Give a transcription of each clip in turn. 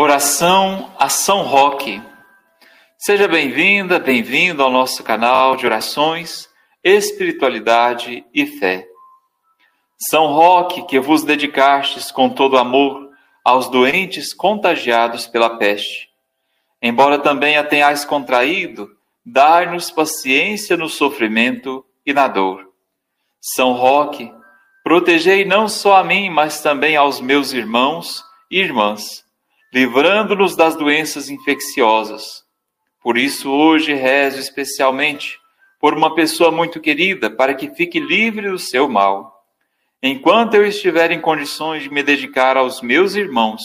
Oração a São Roque. Seja bem-vinda, bem-vindo ao nosso canal de orações, espiritualidade e fé. São Roque, que vos dedicastes com todo amor aos doentes contagiados pela peste. Embora também a tenhais contraído, dai-nos paciência no sofrimento e na dor. São Roque, protegei não só a mim, mas também aos meus irmãos e irmãs livrando-nos das doenças infecciosas. Por isso, hoje rezo especialmente por uma pessoa muito querida, para que fique livre do seu mal. Enquanto eu estiver em condições de me dedicar aos meus irmãos,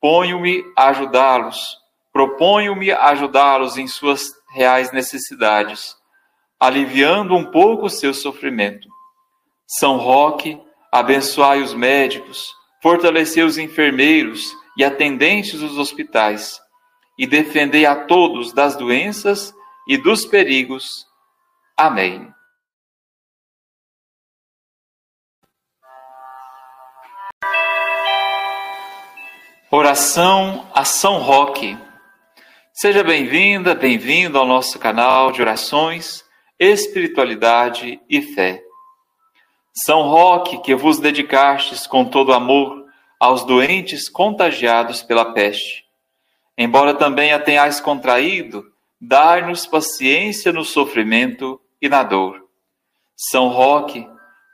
ponho-me a ajudá-los, proponho-me a ajudá-los em suas reais necessidades, aliviando um pouco o seu sofrimento. São Roque, abençoai os médicos, fortalecei os enfermeiros e atendentes dos hospitais, e defendei a todos das doenças e dos perigos. Amém. Oração a São Roque. Seja bem-vinda, bem-vindo ao nosso canal de orações, espiritualidade e fé. São Roque, que vos dedicastes com todo amor aos doentes contagiados pela peste. Embora também a tenhais contraído, dai-nos paciência no sofrimento e na dor. São Roque,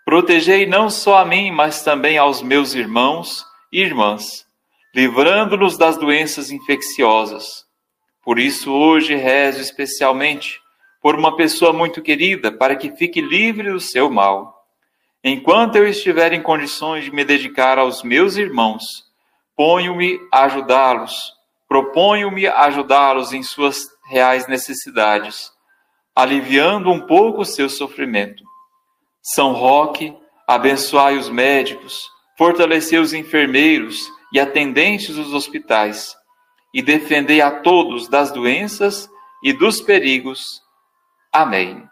protegei não só a mim, mas também aos meus irmãos e irmãs, livrando-nos das doenças infecciosas. Por isso, hoje rezo especialmente por uma pessoa muito querida, para que fique livre do seu mal Enquanto eu estiver em condições de me dedicar aos meus irmãos, ponho-me a ajudá-los, proponho-me a ajudá-los em suas reais necessidades, aliviando um pouco o seu sofrimento. São Roque, abençoai os médicos, fortalecei os enfermeiros e atendentes dos hospitais, e defendei a todos das doenças e dos perigos. Amém.